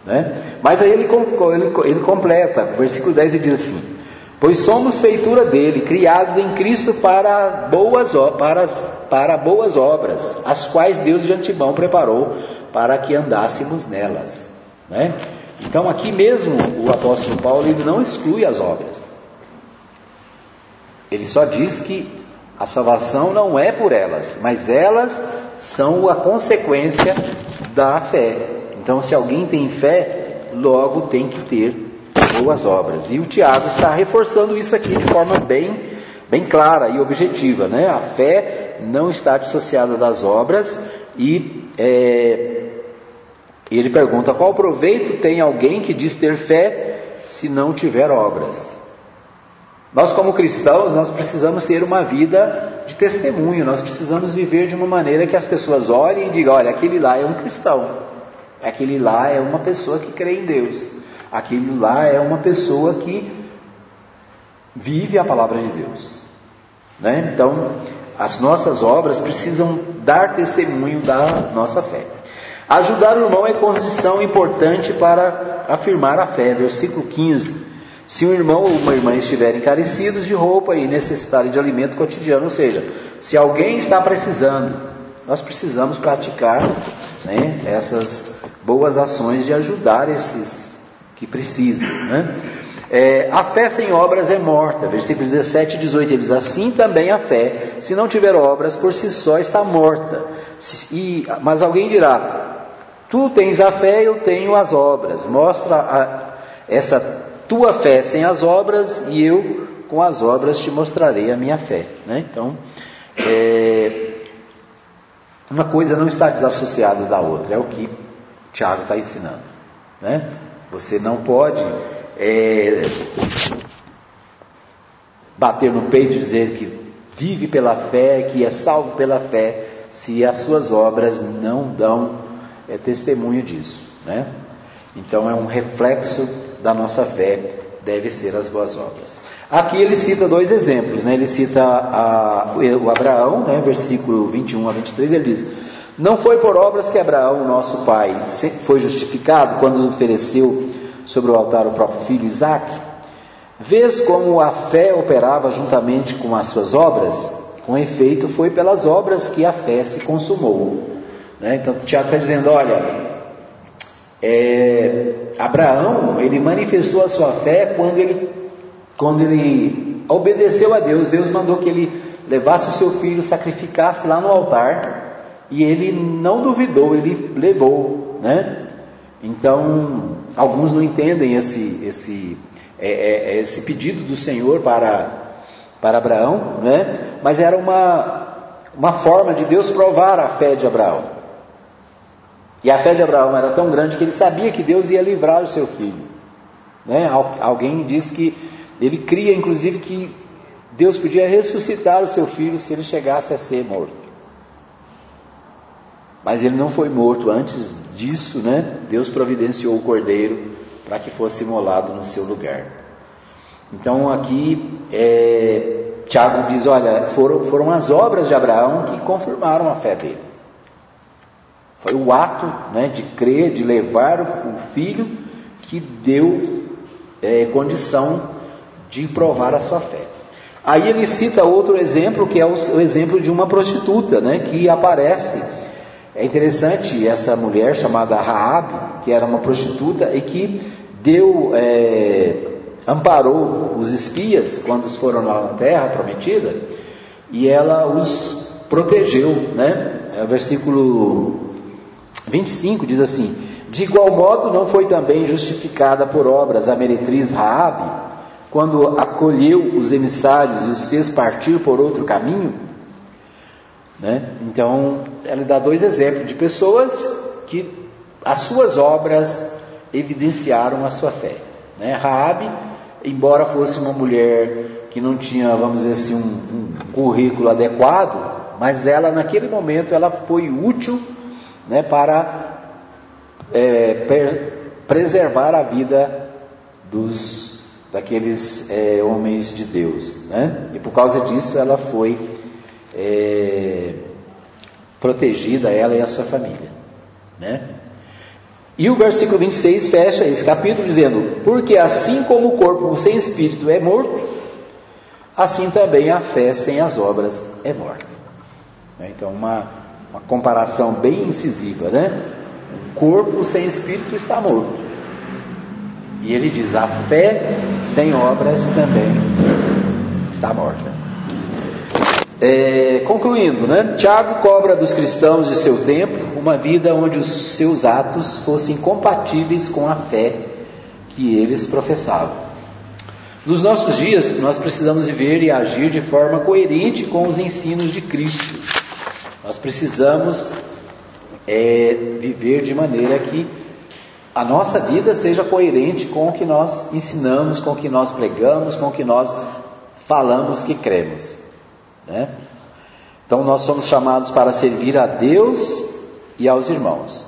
Né? Mas aí ele, ele, ele completa, versículo 10 ele diz assim: Pois somos feitura dele, criados em Cristo para boas, para, para boas obras, as quais Deus de antemão preparou para que andássemos nelas. Né? Então, aqui mesmo, o apóstolo Paulo ele não exclui as obras. Ele só diz que a salvação não é por elas, mas elas são a consequência da fé. Então, se alguém tem fé, logo tem que ter boas obras. E o Tiago está reforçando isso aqui de forma bem, bem clara e objetiva. Né? A fé não está dissociada das obras e é, e ele pergunta: qual proveito tem alguém que diz ter fé se não tiver obras? Nós, como cristãos, nós precisamos ter uma vida de testemunho, nós precisamos viver de uma maneira que as pessoas olhem e digam: olha, aquele lá é um cristão, aquele lá é uma pessoa que crê em Deus, aquele lá é uma pessoa que vive a palavra de Deus. Né? Então, as nossas obras precisam dar testemunho da nossa fé. Ajudar o irmão é condição importante para afirmar a fé. Versículo 15. Se um irmão ou uma irmã estiverem carecidos de roupa e necessitarem de alimento cotidiano, ou seja, se alguém está precisando, nós precisamos praticar né, essas boas ações de ajudar esses que precisam. Né? É, a fé sem obras é morta. Versículos 17 e 18 ele diz: Assim também a fé, se não tiver obras, por si só está morta. E, mas alguém dirá: Tu tens a fé, eu tenho as obras. Mostra a, essa tua fé sem as obras, e eu com as obras te mostrarei a minha fé. Né? Então, é, uma coisa não está desassociada da outra, é o que Tiago está ensinando. Né? Você não pode é, bater no peito e dizer que vive pela fé, que é salvo pela fé, se as suas obras não dão é testemunho disso, né? Então é um reflexo da nossa fé, deve ser as boas obras. Aqui ele cita dois exemplos, né? Ele cita a, o Abraão, né? versículo 21 a 23, ele diz: Não foi por obras que Abraão, nosso pai, foi justificado quando ofereceu sobre o altar o próprio filho Isaque? Vês como a fé operava juntamente com as suas obras? Com efeito, foi pelas obras que a fé se consumou. Né? Então Tiago está dizendo: olha, é, Abraão ele manifestou a sua fé quando ele, quando ele obedeceu a Deus. Deus mandou que ele levasse o seu filho, sacrificasse lá no altar, e ele não duvidou, ele levou. Né? Então, alguns não entendem esse, esse, é, é, é esse pedido do Senhor para, para Abraão, né? mas era uma, uma forma de Deus provar a fé de Abraão. E a fé de Abraão era tão grande que ele sabia que Deus ia livrar o seu filho. Né? Alguém diz que ele cria, inclusive, que Deus podia ressuscitar o seu filho se ele chegasse a ser morto. Mas ele não foi morto. Antes disso, né? Deus providenciou o cordeiro para que fosse imolado no seu lugar. Então aqui é, Tiago diz: olha, foram, foram as obras de Abraão que confirmaram a fé dele. Foi o ato né, de crer, de levar o filho que deu é, condição de provar a sua fé. Aí ele cita outro exemplo, que é o, o exemplo de uma prostituta, né, que aparece. É interessante essa mulher chamada Raab, que era uma prostituta e que deu, é, amparou os espias quando foram lá na terra prometida, e ela os protegeu, né? é o versículo 25 diz assim: De igual modo não foi também justificada por obras a meretriz Raabe, quando acolheu os emissários e os fez partir por outro caminho? Né? Então, ela dá dois exemplos de pessoas que as suas obras evidenciaram a sua fé. Né? Raabe, embora fosse uma mulher que não tinha, vamos dizer assim, um, um currículo adequado, mas ela naquele momento ela foi útil né, para é, per, preservar a vida dos daqueles é, homens de Deus, né? E por causa disso ela foi é, protegida, ela e a sua família, né? E o versículo 26 fecha esse capítulo dizendo: Porque assim como o corpo sem espírito é morto, assim também a fé sem as obras é morta. Né? Então, uma, uma comparação bem incisiva, né? O corpo sem espírito está morto. E ele diz: a fé sem obras também está morta. É, concluindo, né? Tiago cobra dos cristãos de seu tempo uma vida onde os seus atos fossem compatíveis com a fé que eles professavam. Nos nossos dias, nós precisamos viver e agir de forma coerente com os ensinos de Cristo. Nós precisamos é, viver de maneira que a nossa vida seja coerente com o que nós ensinamos, com o que nós pregamos, com o que nós falamos que cremos. Né? Então nós somos chamados para servir a Deus e aos irmãos,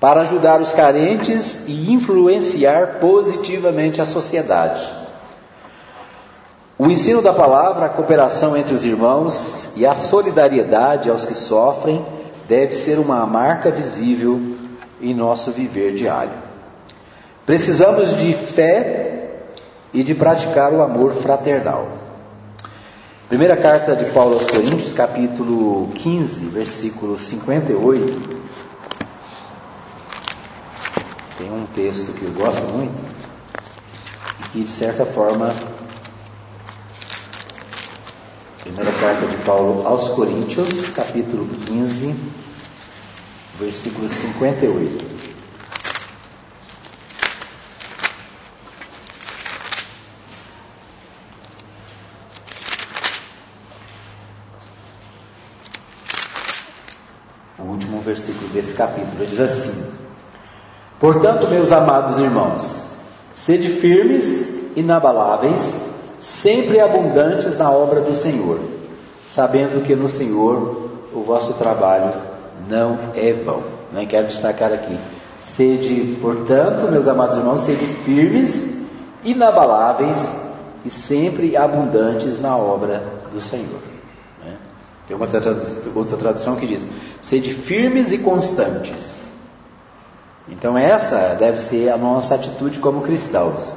para ajudar os carentes e influenciar positivamente a sociedade. O ensino da palavra, a cooperação entre os irmãos e a solidariedade aos que sofrem deve ser uma marca visível em nosso viver diário. Precisamos de fé e de praticar o amor fraternal. Primeira carta de Paulo aos Coríntios, capítulo 15, versículo 58. Tem um texto que eu gosto muito e que, de certa forma, Primeira carta de Paulo aos Coríntios, capítulo 15, versículo 58. O último versículo desse capítulo diz assim: Portanto, meus amados irmãos, sede firmes, inabaláveis, sempre abundantes na obra do Senhor, sabendo que no Senhor o vosso trabalho não é vão. Né? Quero destacar aqui. Sede, portanto, meus amados irmãos, sede firmes, inabaláveis e sempre abundantes na obra do Senhor. Né? Tem uma outra tradução que diz: sede firmes e constantes. Então, essa deve ser a nossa atitude como cristãos: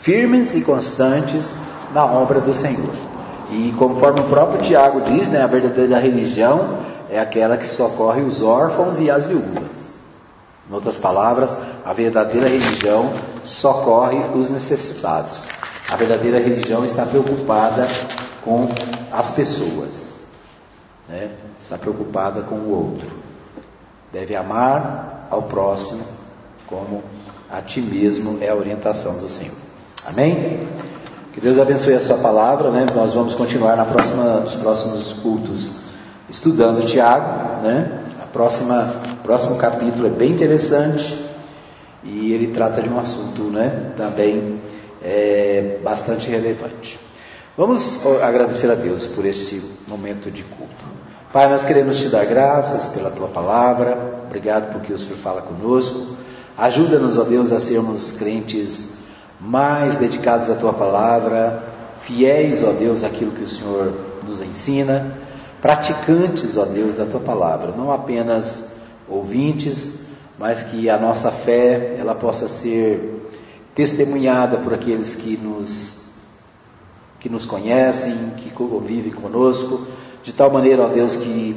firmes e constantes na obra do Senhor. E conforme o próprio Tiago diz, né, a verdadeira religião é aquela que socorre os órfãos e as viúvas. Em outras palavras, a verdadeira religião socorre os necessitados. A verdadeira religião está preocupada com as pessoas, né? Está preocupada com o outro. Deve amar ao próximo como a ti mesmo é a orientação do Senhor. Amém? Que Deus abençoe a sua palavra, né? Nós vamos continuar na próxima, nos próximos cultos estudando Tiago, né? A próxima, próximo capítulo é bem interessante e ele trata de um assunto, né? Também é, bastante relevante. Vamos agradecer a Deus por este momento de culto. Pai, nós queremos te dar graças pela tua palavra. Obrigado porque o Senhor fala conosco. Ajuda-nos, ó Deus, a sermos crentes mais dedicados à tua palavra, fiéis, ó Deus, àquilo que o Senhor nos ensina, praticantes, ó Deus, da tua palavra, não apenas ouvintes, mas que a nossa fé ela possa ser testemunhada por aqueles que nos que nos conhecem, que convivem conosco, de tal maneira, ó Deus, que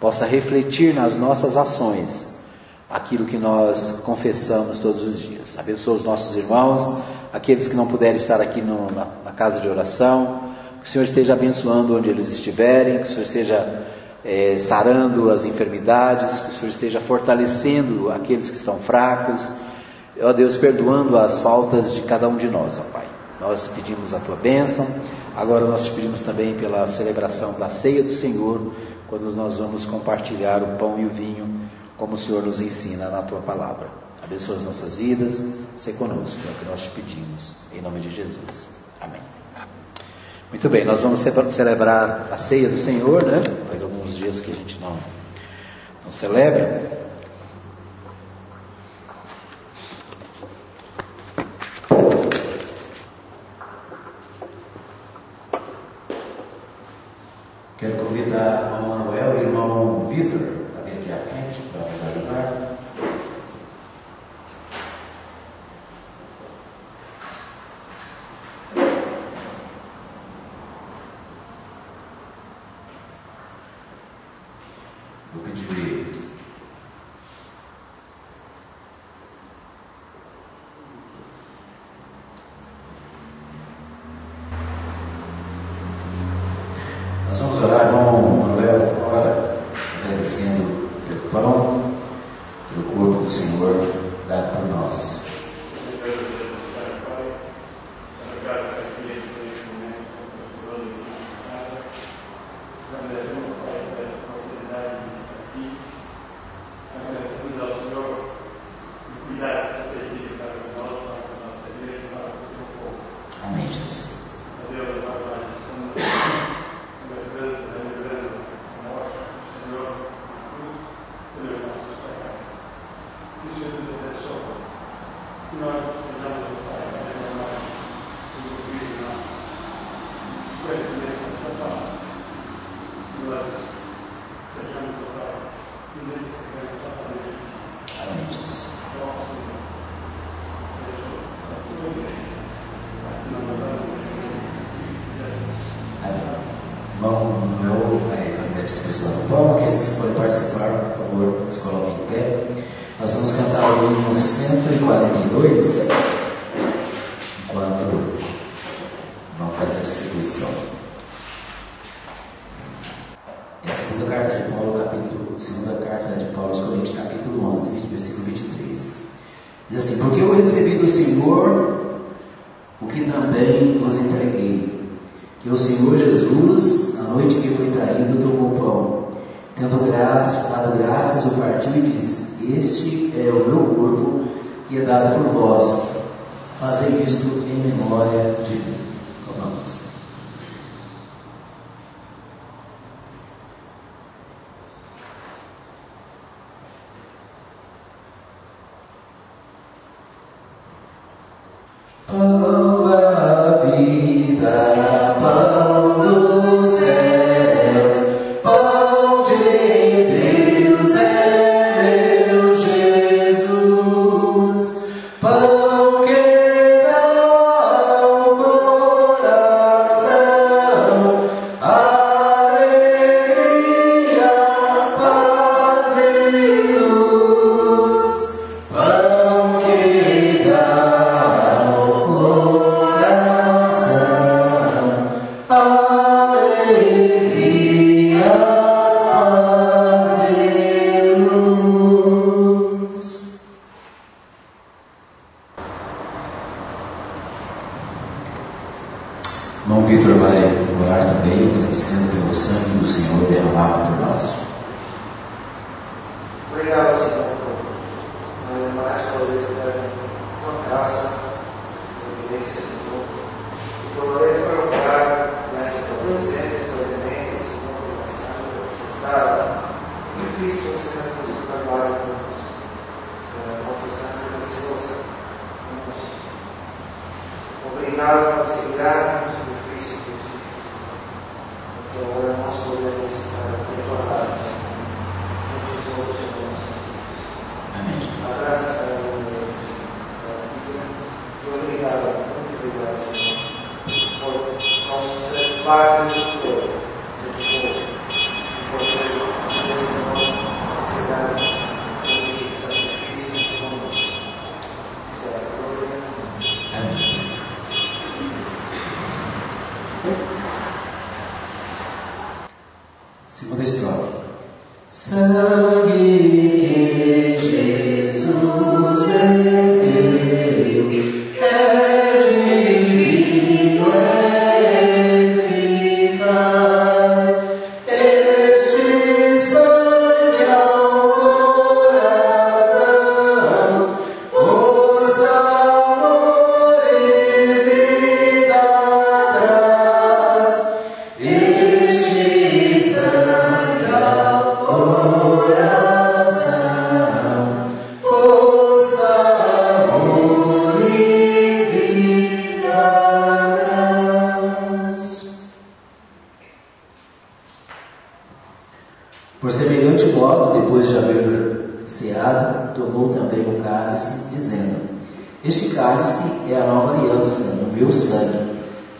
possa refletir nas nossas ações aquilo que nós confessamos todos os dias. Abençoa os nossos irmãos, aqueles que não puderem estar aqui no, na, na, casa de oração, que o Senhor esteja abençoando onde eles estiverem, que o Senhor esteja é, sarando as enfermidades, que o Senhor esteja fortalecendo aqueles que estão fracos, ó Deus, perdoando as faltas de cada um de nós, ó Pai. Nós pedimos a tua bênção. Agora nós pedimos também pela celebração da ceia do Senhor, quando nós vamos compartilhar o pão e o vinho, como o Senhor nos ensina na tua palavra. Abençoa as nossas vidas, se conosco, é o que nós te pedimos, em nome de Jesus. Amém. Muito bem, nós vamos celebrar a ceia do Senhor, né? Faz alguns dias que a gente não, não celebra. vida irmão Manuel e ao irmão Vitor.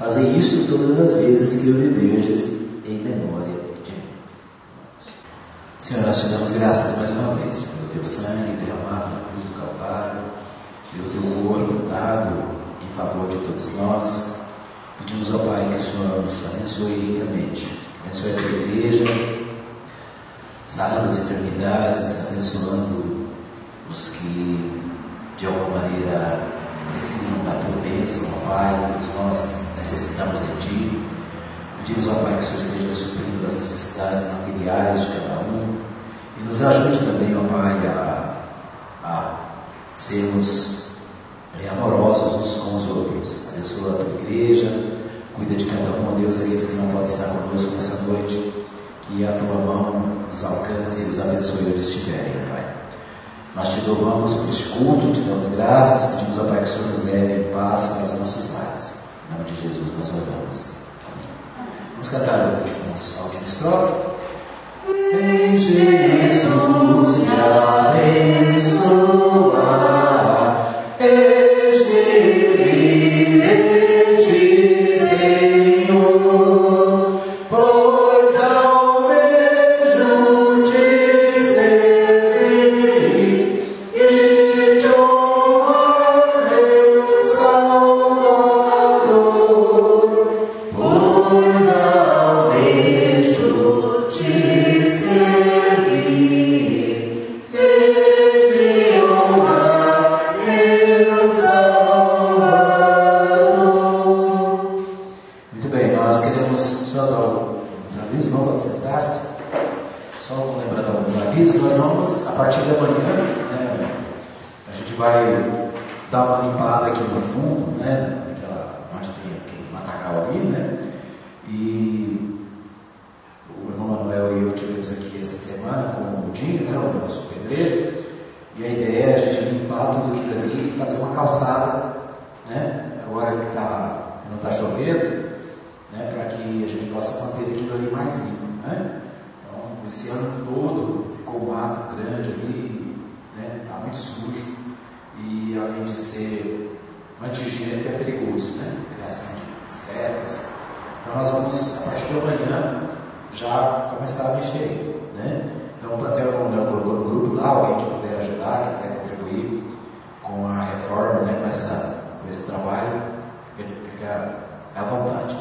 Fazei isto todas as vezes que o beberdes em memória de mim. Senhor, nós te damos graças mais uma vez pelo teu sangue derramado na cruz do Calvário, pelo teu corpo dado em favor de todos nós. Pedimos ao Pai que o Senhor nos abençoe ricamente, abençoe a tua igreja, sarando as enfermidades, abençoando os que de alguma maneira precisam da tua bênção, Pai, todos nós necessitamos de Ti. Pedimos ao Pai que o Senhor esteja suprindo as necessidades materiais de cada um e nos ajude também, ó Pai, a, a sermos amorosos uns com os outros. Abençoa a tua igreja, cuida de cada um, ó Deus, aqueles que não podem estar conosco nessa noite que a tua mão nos alcance e nos abençoe onde estiverem, Pai. Nós te louvamos por este culto, te damos graças, pedimos ao Pai que o Senhor nos leve em paz para os nossos. Nome de Jesus nós oramos. Amém. Vamos cantar a última, a última estrofe. Em Jesus me abençoa, ideia a gente limpar tudo aquilo ali e fazer uma calçada, né, agora que, tá, não está chovendo, né, para que a gente possa manter aquilo ali mais limpo. Né? Então, esse ano todo ficou um mato grande ali, está muito sujo e além de ser antigênico é perigoso, né? criação de insetos. Então nós vamos, a partir de amanhã, já começar a mexer. Né? Então, até o Leão colocou no grupo lá, alguém que puder ajudar, quiser contribuir com a reforma, né, com, essa, com esse trabalho, fica, à vontade.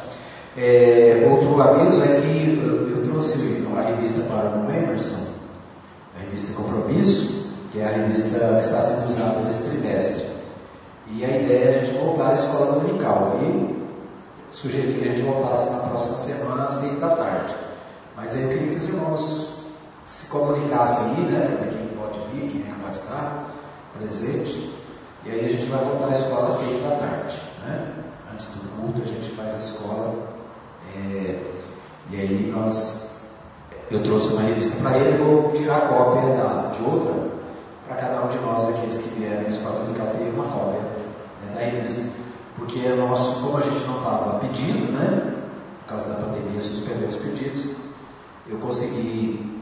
É, outro aviso é que eu, eu trouxe a revista para o Emerson, a revista Compromisso, que é a revista que está sendo usada nesse trimestre. E a ideia é a gente voltar à escola dominical. E sugeri que a gente voltasse na próxima semana às seis da tarde. Mas aí eu queria que os irmãos se comunicassem aí, né, para quem pode vir, quem é que pode estar presente. E aí a gente vai voltar à escola às seis da tarde. Né? Antes do culto a gente faz a escola. É, e aí nós, eu trouxe uma revista para ele, vou tirar cópia da, de outra, para cada um de nós, aqueles que vierem na escola dominical, ter uma cópia né, da revista. Porque nosso, como a gente não estava pedindo, né, por causa da pandemia, suspendeu os pedidos, eu consegui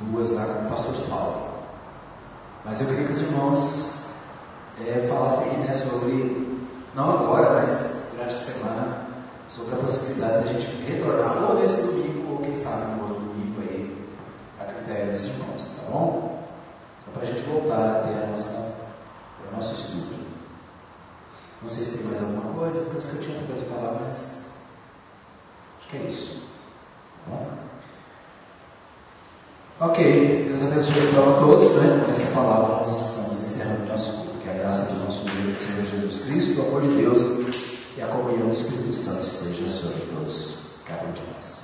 duas lá com o pastor Saulo. Mas eu queria que os irmãos é, falassem né, sobre, não agora, mas durante a semana, sobre a possibilidade de a gente retornar ou nesse domingo, ou quem sabe no outro domingo aí, a critério dos irmãos, tá bom? Só para a gente voltar a ter a nossa, o nosso estudo. Não sei se tem mais alguma coisa, parece que eu tinha outra coisa para falar, mas acho que é isso. Tá bom? Ok, Deus abençoe então a todos, né? Com essa palavra nós estamos encerrando o nosso culto. Que a graça de nosso Senhor Jesus Cristo, o amor de Deus e a comunhão do Espírito Santo esteja sobre todos, cada um de nós.